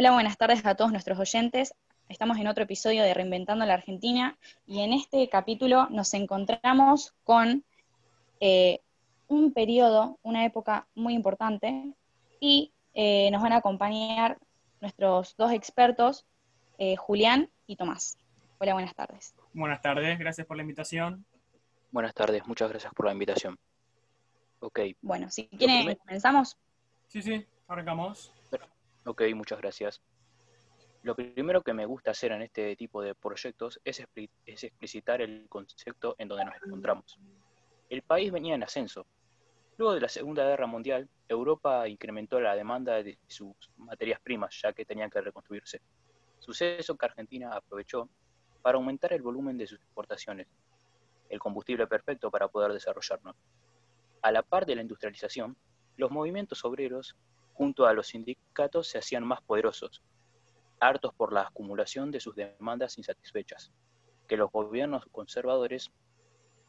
Hola, buenas tardes a todos nuestros oyentes. Estamos en otro episodio de Reinventando la Argentina y en este capítulo nos encontramos con eh, un periodo, una época muy importante y eh, nos van a acompañar nuestros dos expertos, eh, Julián y Tomás. Hola, buenas tardes. Buenas tardes, gracias por la invitación. Buenas tardes, muchas gracias por la invitación. Ok. Bueno, si quieren, comenzamos. Sí, sí, arrancamos. Ok, muchas gracias. Lo primero que me gusta hacer en este tipo de proyectos es, es explicitar el concepto en donde nos encontramos. El país venía en ascenso. Luego de la Segunda Guerra Mundial, Europa incrementó la demanda de sus materias primas, ya que tenían que reconstruirse. Suceso que Argentina aprovechó para aumentar el volumen de sus exportaciones, el combustible perfecto para poder desarrollarnos. A la par de la industrialización, los movimientos obreros junto a los sindicatos se hacían más poderosos, hartos por la acumulación de sus demandas insatisfechas, que los gobiernos conservadores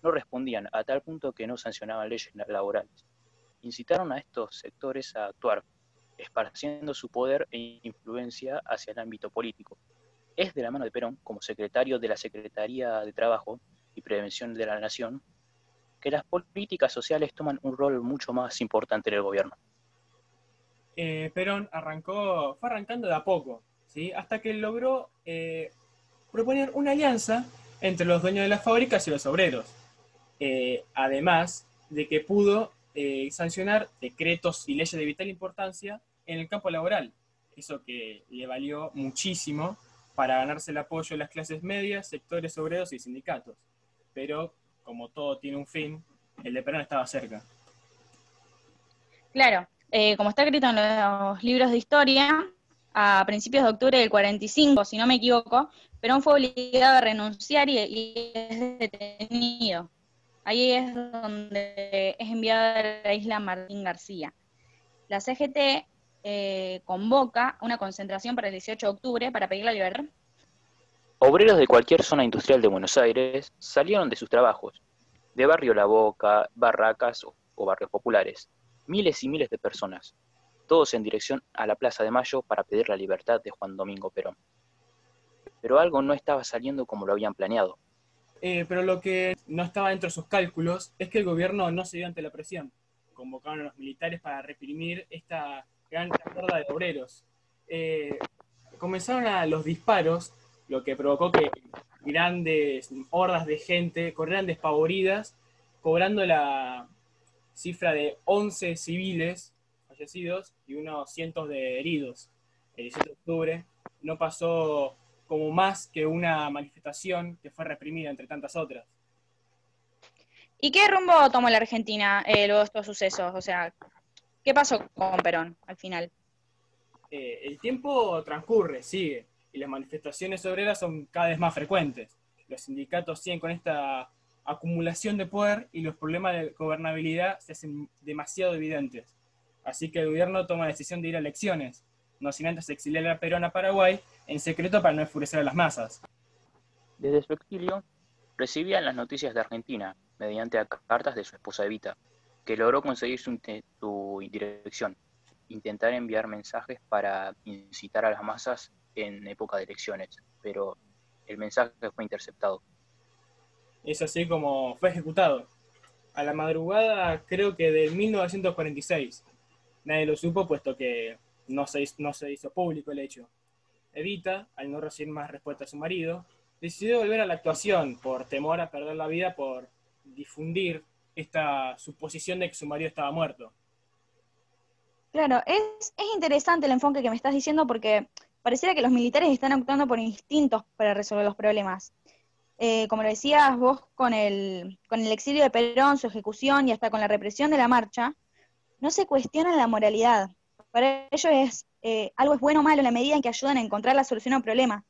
no respondían a tal punto que no sancionaban leyes laborales. Incitaron a estos sectores a actuar, esparciendo su poder e influencia hacia el ámbito político. Es de la mano de Perón, como secretario de la Secretaría de Trabajo y Prevención de la Nación, que las políticas sociales toman un rol mucho más importante en el gobierno. Eh, Perón arrancó, fue arrancando de a poco, ¿sí? hasta que logró eh, proponer una alianza entre los dueños de las fábricas y los obreros. Eh, además de que pudo sancionar decretos y leyes de vital importancia en el campo laboral. Eso que le valió muchísimo para ganarse el apoyo de las clases medias, sectores obreros y sindicatos. Pero, como todo tiene un fin, el de Perón estaba cerca. Claro, eh, como está escrito en los libros de historia, a principios de octubre del 45, si no me equivoco, Perón fue obligado a renunciar y, es detenido. Ahí es donde es enviado a la isla Martín García. La CGT eh, convoca una concentración para el 18 de octubre para pedir la libertad. Obreros de cualquier zona industrial de Buenos Aires salieron de sus trabajos, de Barrio La Boca, Barracas o barrios populares, miles y miles de personas, todos en dirección a la Plaza de Mayo para pedir la libertad de Juan Domingo Perón. Pero algo no estaba saliendo como lo habían planeado. Eh, pero lo que no estaba dentro de sus cálculos es que el gobierno no se dio ante la presión. Convocaron a los militares para reprimir esta gran horda de obreros. Eh, comenzaron a los disparos, lo que provocó que grandes hordas de gente corrieran despavoridas, cobrando la, cifra de 11 civiles fallecidos y unos cientos de heridos. El 17 de octubre no pasó como más que una manifestación que fue reprimida entre tantas otras. ¿Y qué rumbo tomó la Argentina eh, luego de estos sucesos? O sea, ¿qué pasó con Perón al final? Eh, el tiempo transcurre, sigue, y las manifestaciones obreras son cada vez más frecuentes. Los sindicatos siguen con esta acumulación de poder y los problemas de gobernabilidad se hacen demasiado evidentes. Así que el gobierno toma la decisión de ir a elecciones, no sin antes exiliar a Perón a Paraguay en secreto para no enfurecer a las masas. Desde su exilio, recibían las noticias de Argentina mediante cartas de su esposa Evita, que logró conseguir su, su dirección, intentar enviar mensajes para incitar a las masas en época de elecciones, pero el mensaje fue interceptado es así como fue ejecutado. A la madrugada, creo que del 1946. Nadie lo supo, puesto que no se, no se hizo público el hecho. Evita, al no recibir más respuesta a su marido, decidió volver a la actuación por temor a perder la vida por difundir esta suposición de que su marido estaba muerto. Claro, es, es interesante el enfoque que me estás diciendo porque pareciera que los militares están actuando por instintos para resolver los problemas. Eh, como lo decías vos, con el, con el exilio de Perón, su ejecución y hasta con la represión de la marcha, no se cuestiona la moralidad. Para ellos es eh, algo es bueno o malo en la medida en que ayudan a encontrar la solución a un problema.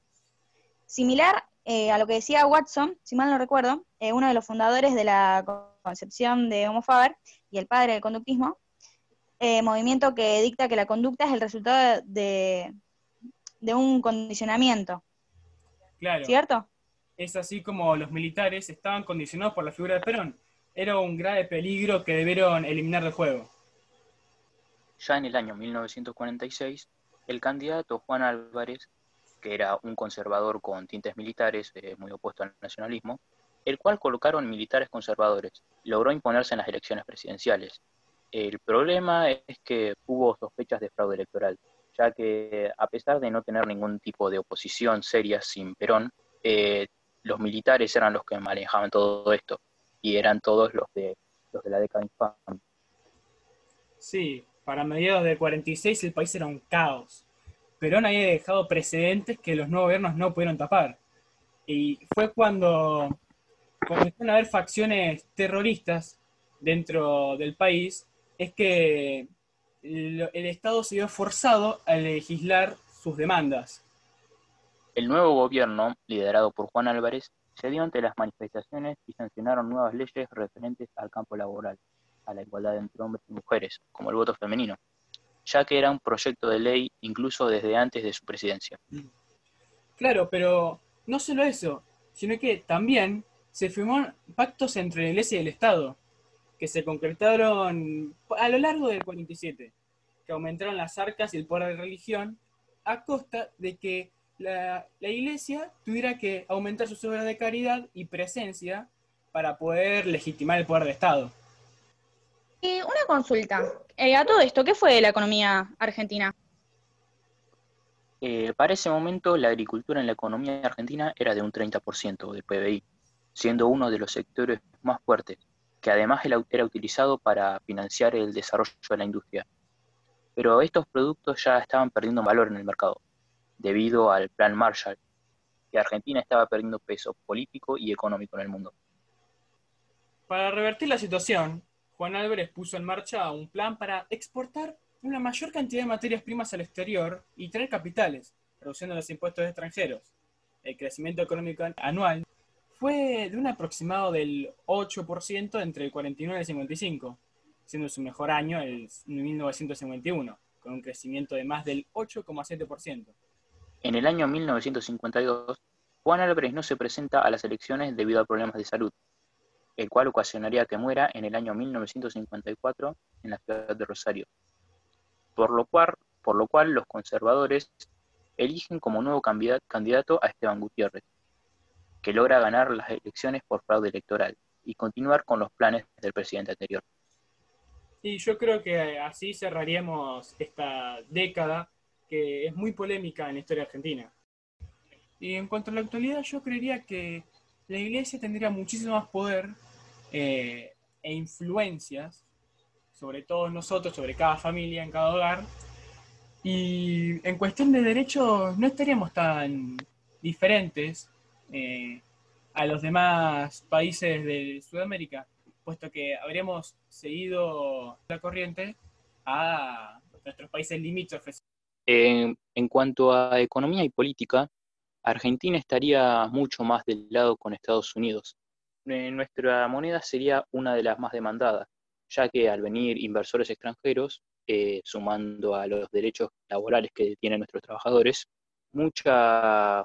Similar eh, a lo que decía Watson, si mal no recuerdo, uno de los fundadores de la concepción de Homo Faber y el padre del conductismo, movimiento que dicta que la conducta es el resultado de, de un condicionamiento. Claro. ¿Cierto? Es así como los militares estaban condicionados por la figura de Perón. Era un grave peligro que debieron eliminar del juego. Ya en el año 1946, El candidato Juan Álvarez, que era un conservador con tintes militares, eh, muy opuesto al nacionalismo, el cual colocaron militares conservadores, logró imponerse en las elecciones presidenciales. El problema es que hubo sospechas de fraude electoral, ya que a pesar de no tener ningún tipo de oposición seria sin Perón, eh, los militares eran los que manejaban todo esto y eran todos los de, los de la década infame. Sí, para mediados del 46 el país era un caos. Perón había dejado precedentes que los nuevos gobiernos no pudieron tapar. Y fue cuando comenzaron a haber facciones terroristas dentro del país, es que el, el Estado se vio forzado a legislar sus demandas. El nuevo gobierno, liderado por Juan Álvarez, se dio ante las manifestaciones y sancionaron nuevas leyes referentes al campo laboral, a la igualdad entre hombres y mujeres, como el voto femenino, ya que era un proyecto de ley incluso desde antes de su presidencia. Claro, pero no solo eso, sino que también se firmaron pactos entre la Iglesia y el Estado, que se concretaron a lo largo del 47, que aumentaron las arcas y el poder de religión a costa de que la, iglesia tuviera que aumentar sus obras de caridad y presencia para poder legitimar el poder de Estado. Y una consulta. Eh, a todo esto, ¿qué fue de la economía argentina? Eh, para ese momento, la agricultura en la economía argentina era de un 30% del PBI, siendo uno de los sectores más fuertes, que además era utilizado para financiar el desarrollo de la industria. Pero estos productos ya estaban perdiendo valor en el mercado debido al Plan Marshall, que Argentina estaba perdiendo peso político y económico en el mundo. Para revertir la situación, Juan Álvarez puso en marcha un plan para exportar una mayor cantidad de materias primas al exterior y traer capitales, reduciendo los impuestos extranjeros. El crecimiento económico anual fue de un aproximado del 8% entre el 49 y el 55, siendo su mejor año el 1951, con un crecimiento de más del 8,7%. En el año 1952, Juan Álvarez no se presenta a las elecciones debido a problemas de salud, el cual ocasionaría que muera en el año 1954 en la ciudad de Rosario. Por lo cual, por lo cual los conservadores eligen como nuevo candidato a Esteban Gutiérrez, que logra ganar las elecciones por fraude electoral y continuar con los planes del presidente anterior. Y yo creo que así cerraríamos esta década que es muy polémica en la historia argentina. Y en cuanto a la actualidad, yo creería que la iglesia tendría muchísimo más poder eh, e influencias sobre todos nosotros, sobre cada familia, en cada hogar. Y en cuestión de derechos no estaríamos tan diferentes eh, a los demás países de Sudamérica, puesto que habríamos seguido la corriente a nuestros países limítrofes. En, cuanto a economía y política, Argentina estaría mucho más del lado con Estados Unidos. Eh, nuestra moneda sería una de las más demandadas, ya que al venir inversores extranjeros, eh, sumando a los derechos laborales que tienen nuestros trabajadores, mucha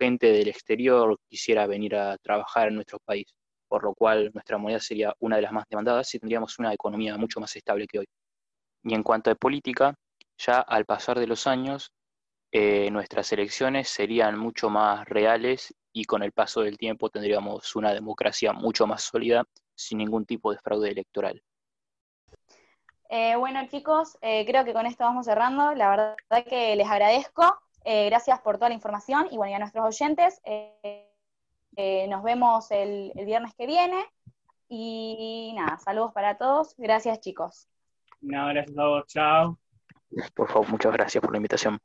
gente del exterior quisiera venir a trabajar en nuestro país, por lo cual nuestra moneda sería una de las más demandadas y tendríamos una economía mucho más estable que hoy. Y en cuanto a política, ya al pasar de los años, eh, nuestras elecciones serían mucho más reales y con el paso del tiempo tendríamos una democracia mucho más sólida sin ningún tipo de fraude electoral. Eh, bueno chicos, eh, creo que con esto vamos cerrando. La verdad que les agradezco. gracias por toda la información y bueno, y a nuestros oyentes. nos vemos el, el viernes que viene. Y nada, saludos para todos. Gracias chicos. No, gracias a vos. Chao. Por favor, muchas gracias por la invitación.